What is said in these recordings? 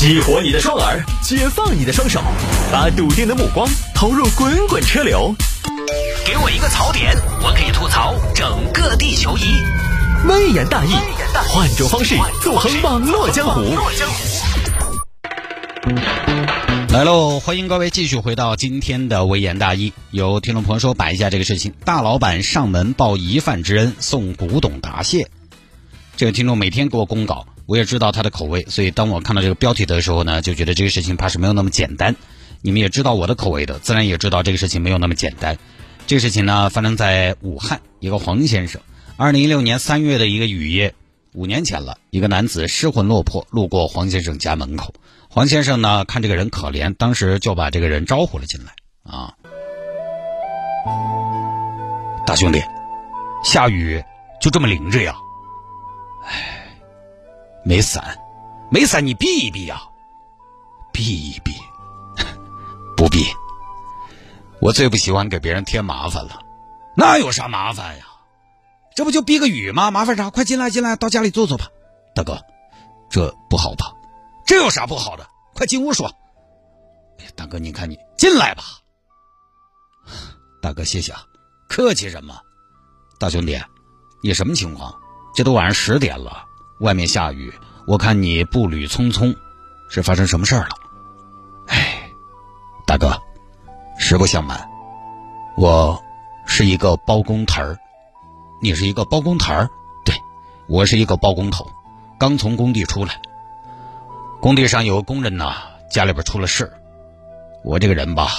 激活你的双耳，解放你的双手，把笃定的目光投入滚滚车流。给我一个槽点，我可以吐槽整个地球仪。微言大义，换种方式纵横网络江湖。来喽，欢迎各位继续回到今天的微言大义。有听众朋友说摆一下这个事情：大老板上门报疑犯之恩，送古董答谢。这个听众每天给我公稿。我也知道他的口味，所以当我看到这个标题的时候呢，就觉得这个事情怕是没有那么简单。你们也知道我的口味的，自然也知道这个事情没有那么简单。这个事情呢，发生在武汉，一个黄先生，二零一六年三月的一个雨夜，五年前了，一个男子失魂落魄路过黄先生家门口，黄先生呢看这个人可怜，当时就把这个人招呼了进来啊，大兄弟，下雨就这么淋着呀？哎。没伞，没伞，你避一避呀，避一避，不避。我最不喜欢给别人添麻烦了，那有啥麻烦呀？这不就避个雨吗？麻烦啥？快进来，进来，到家里坐坐吧。大哥，这不好吧？这有啥不好的？快进屋说。大哥，你看你进来吧。大哥，谢谢啊，客气什么？大兄弟，你什么情况？这都晚上十点了。外面下雨，我看你步履匆匆，是发生什么事儿了？哎，大哥，实不相瞒，我是一个包工头儿。你是一个包工头儿？对，我是一个包工头，刚从工地出来。工地上有个工人呐，家里边出了事我这个人吧，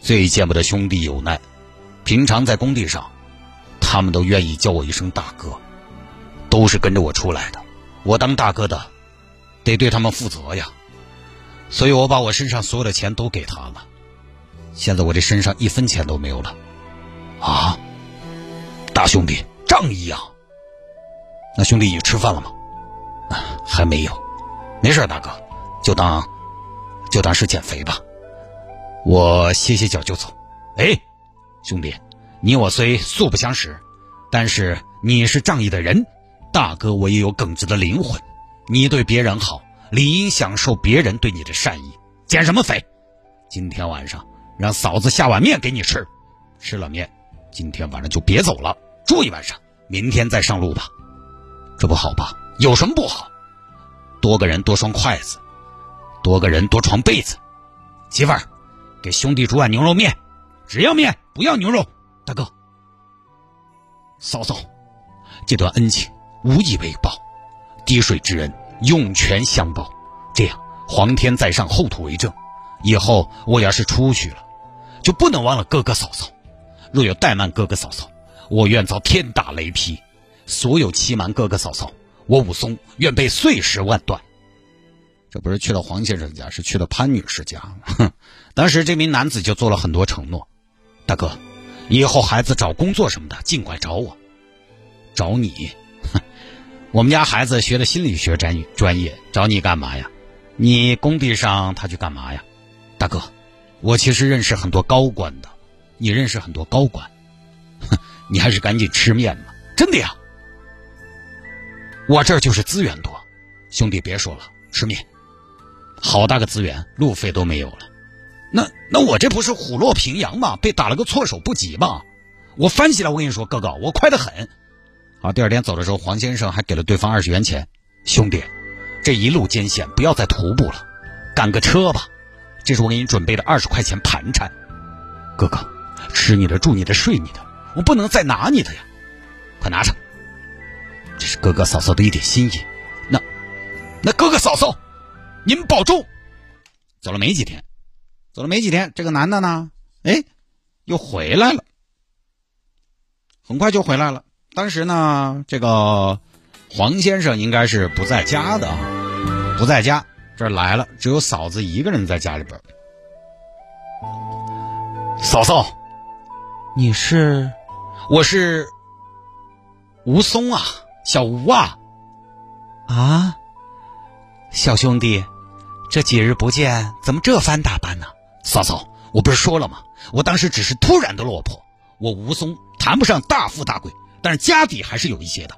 最见不得兄弟有难，平常在工地上，他们都愿意叫我一声大哥。都是跟着我出来的，我当大哥的，得对他们负责呀，所以我把我身上所有的钱都给他了，现在我这身上一分钱都没有了，啊，大兄弟仗义啊，那兄弟你吃饭了吗？啊，还没有，没事大哥，就当就当是减肥吧，我歇歇脚就走。哎，兄弟，你我虽素不相识，但是你是仗义的人。大哥，我也有耿直的灵魂。你对别人好，理应享受别人对你的善意。减什么肥？今天晚上让嫂子下碗面给你吃。吃了面，今天晚上就别走了，住一晚上，明天再上路吧。这不好吧？有什么不好？多个人多双筷子，多个人多床被子。媳妇儿，给兄弟煮碗牛肉面，只要面不要牛肉。大哥，嫂嫂，这段恩情。无以为报，滴水之恩，涌泉相报。这样，皇天在上，后土为证。以后我要是出去了，就不能忘了哥哥嫂嫂。若有怠慢哥哥嫂嫂，我愿遭天打雷劈。所有欺瞒哥哥嫂嫂，我武松愿被碎尸万段。这不是去了黄先生家，是去了潘女士家。哼，当时这名男子就做了很多承诺。大哥，以后孩子找工作什么的，尽管找我，找你。我们家孩子学的心理学专专业，找你干嘛呀？你工地上他去干嘛呀？大哥，我其实认识很多高官的，你认识很多高官，哼，你还是赶紧吃面吧，真的呀。我这儿就是资源多，兄弟别说了，吃面，好大个资源，路费都没有了。那那我这不是虎落平阳吗？被打了个措手不及吗？我翻起来，我跟你说，哥哥，我快得很。好，第二天走的时候，黄先生还给了对方二十元钱。兄弟，这一路艰险，不要再徒步了，赶个车吧。这是我给你准备的二十块钱盘缠。哥哥，吃你的，住你的，睡你的，我不能再拿你的呀。快拿着，这是哥哥嫂嫂的一点心意。那，那哥哥嫂嫂，您保重。走了没几天，走了没几天，这个男的呢，哎，又回来了，很快就回来了。当时呢，这个黄先生应该是不在家的，不在家，这来了，只有嫂子一个人在家里边。嫂嫂，你是？我是吴松啊，小吴啊。啊，小兄弟，这几日不见，怎么这番打扮呢？嫂嫂，我不是说了吗？我当时只是突然的落魄，我吴松谈不上大富大贵。但是家底还是有一些的。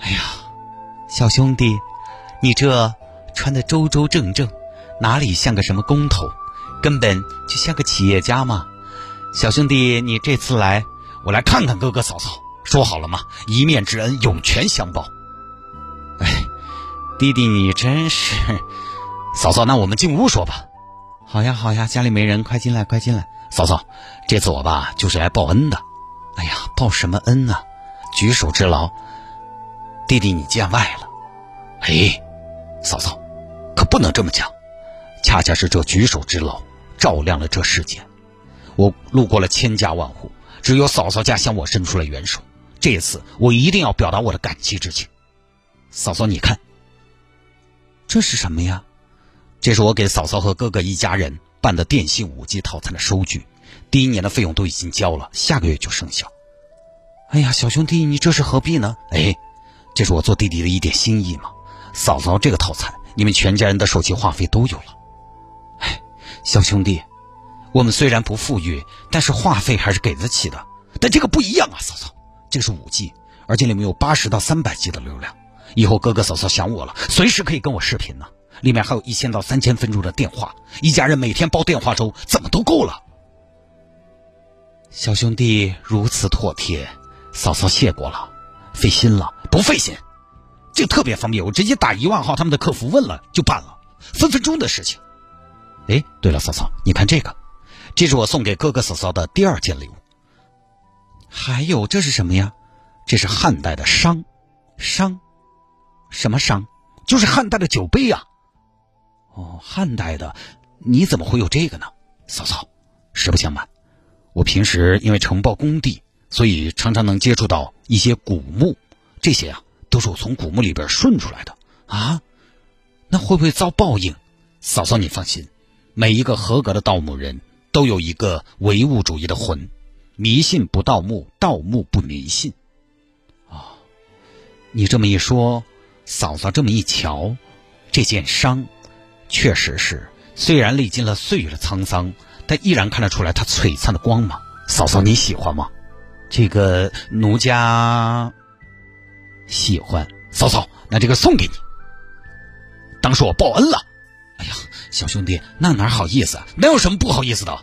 哎呀，小兄弟，你这穿的周周正正，哪里像个什么工头，根本就像个企业家嘛。小兄弟，你这次来，我来看看哥哥嫂嫂，说好了吗？一面之恩，涌泉相报。哎，弟弟你真是，嫂嫂，那我们进屋说吧。好呀好呀，家里没人，快进来快进来。嫂嫂，这次我吧就是来报恩的。报什么恩呢？举手之劳。弟弟你见外了。哎，嫂嫂，可不能这么讲。恰恰是这举手之劳，照亮了这世界。我路过了千家万户，只有嫂嫂家向我伸出了援手。这一次，我一定要表达我的感激之情。嫂嫂，你看，这是什么呀？这是我给嫂嫂和哥哥一家人办的电信五 G 套餐的收据，第一年的费用都已经交了，下个月就生效。哎呀，小兄弟，你这是何必呢？哎，这是我做弟弟的一点心意嘛。嫂嫂这个套餐，你们全家人的手机话费都有了。哎，小兄弟，我们虽然不富裕，但是话费还是给得起的。但这个不一样啊，嫂嫂，这个是五 G，而且里面有八十到三百 G 的流量。以后哥哥嫂嫂想我了，随时可以跟我视频呢。里面还有一千到三千分钟的电话，一家人每天煲电话粥，怎么都够了。小兄弟如此妥帖，嫂嫂谢过了，费心了，不费心，这个特别方便，我直接打一万号他们的客服问了就办了，分分钟的事情。哎，对了，嫂嫂，你看这个，这是我送给哥哥嫂嫂的第二件礼物。还有这是什么呀？这是汉代的商，商。什么商？就是汉代的酒杯呀！哦，汉代的，你怎么会有这个呢？嫂嫂，实不相瞒，我平时因为承包工地，所以常常能接触到一些古墓，这些啊都是我从古墓里边顺出来的啊。那会不会遭报应？嫂嫂，你放心，每一个合格的盗墓人都有一个唯物主义的魂，迷信不盗墓，盗墓不迷信。啊，你这么一说。嫂嫂这么一瞧，这件伤，确实是虽然历经了岁月的沧桑，但依然看得出来它璀璨的光芒。嫂嫂你喜欢吗？这个奴家喜欢。嫂嫂，那这个送给你，当是我报恩了。哎呀，小兄弟，那哪好意思啊？哪有什么不好意思的？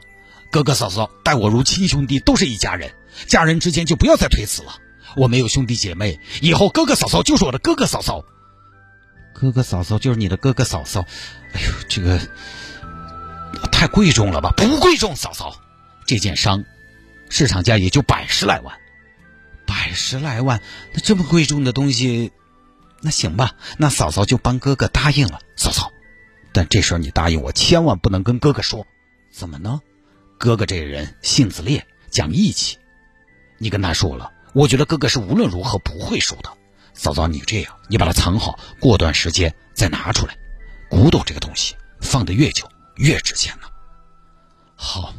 哥哥嫂嫂待我如亲兄弟，都是一家人，家人之间就不要再推辞了。我没有兄弟姐妹，以后哥哥嫂嫂就是我的哥哥嫂嫂。哥哥嫂嫂就是你的哥哥嫂嫂，哎呦，这个太贵重了吧？不贵重，嫂嫂，这件伤，市场价也就百十来万，百十来万，那这么贵重的东西，那行吧，那嫂嫂就帮哥哥答应了。嫂嫂，但这事儿你答应我，千万不能跟哥哥说。怎么呢？哥哥这人性子烈，讲义气，你跟他说了，我觉得哥哥是无论如何不会收的。嫂嫂，你这样，你把它藏好，过段时间再拿出来。古董这个东西，放的越久越值钱呢。好，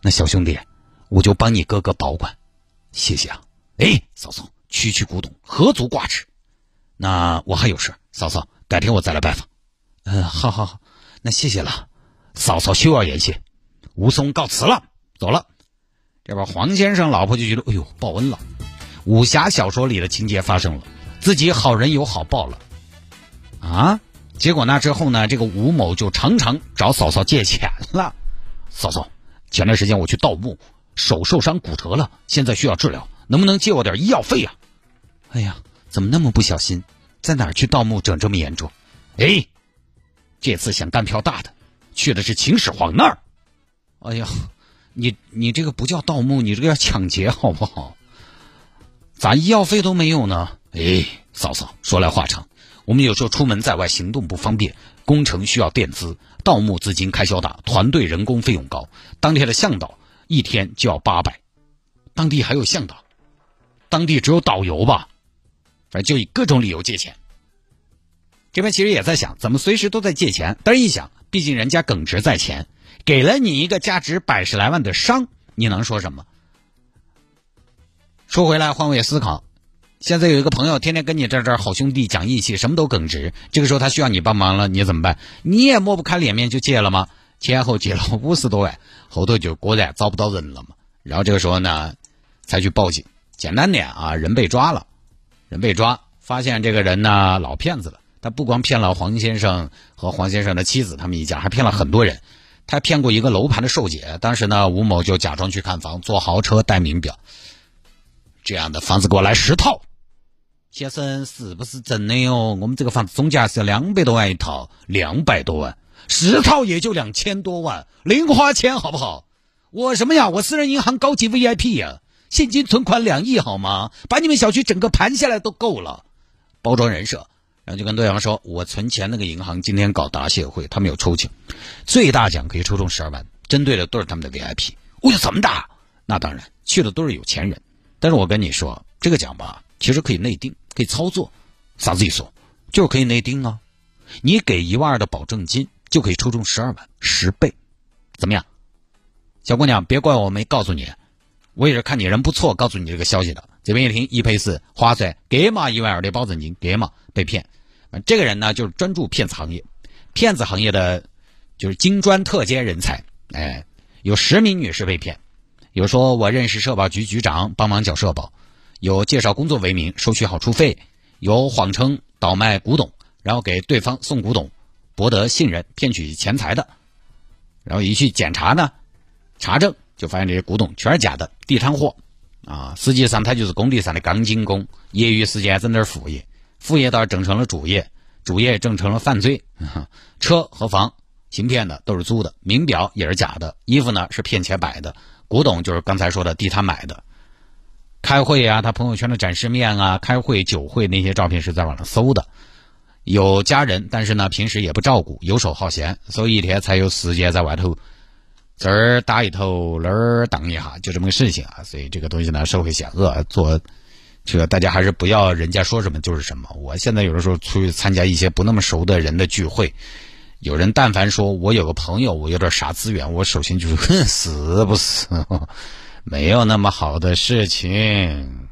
那小兄弟，我就帮你哥哥保管，谢谢啊。哎，嫂嫂，区区古董何足挂齿？那我还有事，嫂嫂，改天我再来拜访。嗯，好好好，那谢谢了。嫂嫂休要言谢，吴松告辞了，走了。这边黄先生老婆就觉得，哎呦，报恩了。武侠小说里的情节发生了，自己好人有好报了，啊！结果那之后呢，这个吴某就常常找嫂嫂借钱了。嫂嫂，前段时间我去盗墓，手受伤骨折了，现在需要治疗，能不能借我点医药费呀？哎呀，怎么那么不小心，在哪儿去盗墓整这么严重？哎，这次想干票大的，去的是秦始皇那儿。哎呀，你你这个不叫盗墓，你这个叫抢劫，好不好？咋医药费都没有呢？哎，嫂嫂，说来话长。我们有时候出门在外行动不方便，工程需要垫资，盗墓资金开销大，团队人工费用高。当天的向导一天就要八百，当地还有向导，当地只有导游吧？反正就以各种理由借钱。这边其实也在想，怎么随时都在借钱？但是一想，毕竟人家耿直在前，给了你一个价值百十来万的伤，你能说什么？说回来，换位思考，现在有一个朋友天天跟你在这好兄弟讲义气，什么都耿直。这个时候他需要你帮忙了，你怎么办？你也抹不开脸面就借了吗？前后借了五十多万，后头就果然找不到人了嘛。然后这个时候呢，才去报警。简单点啊，人被抓了，人被抓，发现这个人呢老骗子了，他不光骗了黄先生和黄先生的妻子他们一家，还骗了很多人。他骗过一个楼盘的售姐，当时呢，吴某就假装去看房，坐豪车戴名表，这样的房子给我来十套。先生，是不是真的哟？我们这个房子总价是要两百多万一套，两百多万，十套也就两千多万，零花钱好不好？我什么呀？我私人银行高级 VIP 呀，现金存款两亿好吗？把你们小区整个盘下来都够了，包装人设。然后就跟对方说：“我存钱那个银行今天搞答谢会，他们有抽奖，最大奖可以抽中十二万，针对的都是他们的 VIP。哦哟，这么大？那当然，去的都是有钱人。但是我跟你说，这个奖吧，其实可以内定，可以操作。啥子意思？就是可以内定啊！你给一万二的保证金，就可以抽中十二万，十倍，怎么样？小姑娘，别怪我没告诉你，我也是看你人不错，告诉你这个消息的。这边一听，一赔四，划算，给嘛一万二的保证金，给嘛。”被骗，这个人呢就是专注骗子行业，骗子行业的就是金砖特尖人才。哎，有十名女士被骗，有说我认识社保局局长，帮忙缴社保；有介绍工作为名收取好处费；有谎称倒卖古董，然后给对方送古董，博得信任，骗取钱财的。然后一去检查呢，查证就发现这些古董全是假的，地摊货啊！实际上他就是工地上的钢筋工，业余时间整点副业。副业倒是整成了主业，主业整成了犯罪。车和房行骗的都是租的，名表也是假的，衣服呢是骗钱买的，古董就是刚才说的地摊买的。开会啊，他朋友圈的展示面啊，开会酒会那些照片是在网上搜的。有家人，但是呢平时也不照顾，游手好闲，所以一天才有时间在外头这儿打一头，那儿荡一下，就这么个事情啊。所以这个东西呢，社会险恶，做。这个大家还是不要人家说什么就是什么。我现在有的时候出去参加一些不那么熟的人的聚会，有人但凡说我有个朋友，我有点啥资源，我首先就是哼，死不死？没有那么好的事情，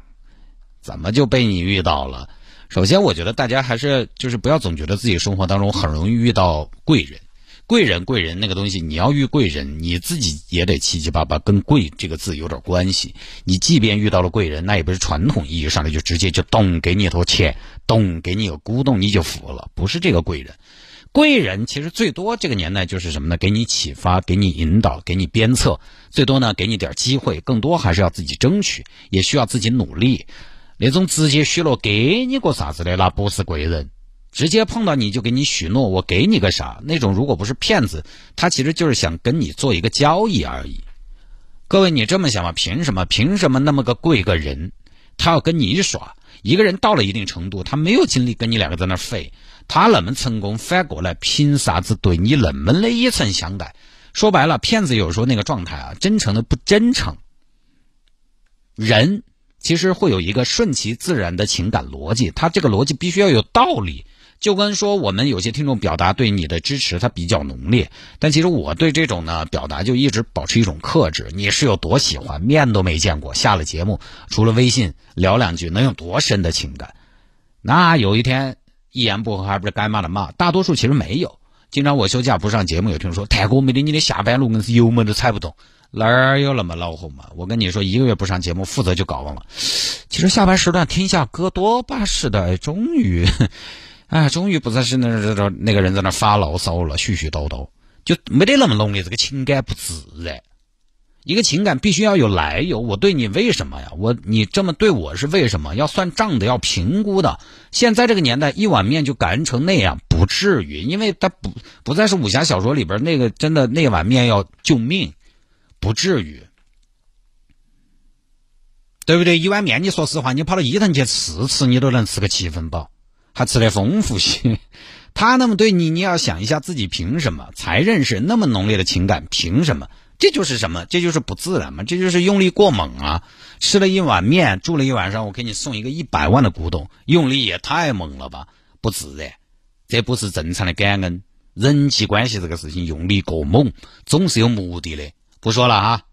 怎么就被你遇到了？首先，我觉得大家还是就是不要总觉得自己生活当中很容易遇到贵人。贵人，贵人那个东西，你要遇贵人，你自己也得七七八八跟“贵”这个字有点关系。你即便遇到了贵人，那也不是传统意义上的就直接就咚给你一坨钱，咚给你个咕咚你就服了，不是这个贵人。贵人其实最多这个年代就是什么呢？给你启发，给你引导，给你鞭策，最多呢给你点机会，更多还是要自己争取，也需要自己努力。那种直接许诺给你个啥子的，那不是贵人。直接碰到你就给你许诺，我给你个啥？那种如果不是骗子，他其实就是想跟你做一个交易而已。各位，你这么想吗？凭什么？凭什么那么个贵个人，他要跟你耍？一个人到了一定程度，他没有精力跟你两个在那废，他那么成功，反过来凭啥子对你那么的一层相待？说白了，骗子有时候那个状态啊，真诚的不真诚。人其实会有一个顺其自然的情感逻辑，它这个逻辑必须要有道理。就跟说我们有些听众表达对你的支持，它比较浓烈，但其实我对这种呢表达就一直保持一种克制。你是有多喜欢，面都没见过，下了节目除了微信聊两句，能有多深的情感？那有一天一言不合还不是该骂的骂？大多数其实没有。经常我休假不上节目，有听众说太哥没得你的下班路，硬是油门都踩不动，哪儿有那么恼火嘛？我跟你说，一个月不上节目，负责就搞忘了。其实下班时段听一下歌多巴适的，终于。哎，终于不再是那那那个人在那发牢骚了，絮絮叨叨，就没得那么浓烈，这个情感不自然。一个情感必须要有来由，我对你为什么呀？我你这么对我是为什么？要算账的，要评估的。现在这个年代，一碗面就感恩成那样，不至于，因为他不不再是武侠小说里边那个真的那碗面要救命，不至于，对不对？一碗面，你说实话，你跑到伊藤去吃吃，你都能吃个七分饱。还吃得丰富些，他那么对你，你要想一下自己凭什么才认识那么浓烈的情感？凭什么？这就是什么？这就是不自然嘛？这就是用力过猛啊！吃了一碗面，住了一晚上，我给你送一个一百万的古董，用力也太猛了吧？不自然，这不是正常的感恩。人际关系这个事情，用力过猛，总是有目的的。不说了啊。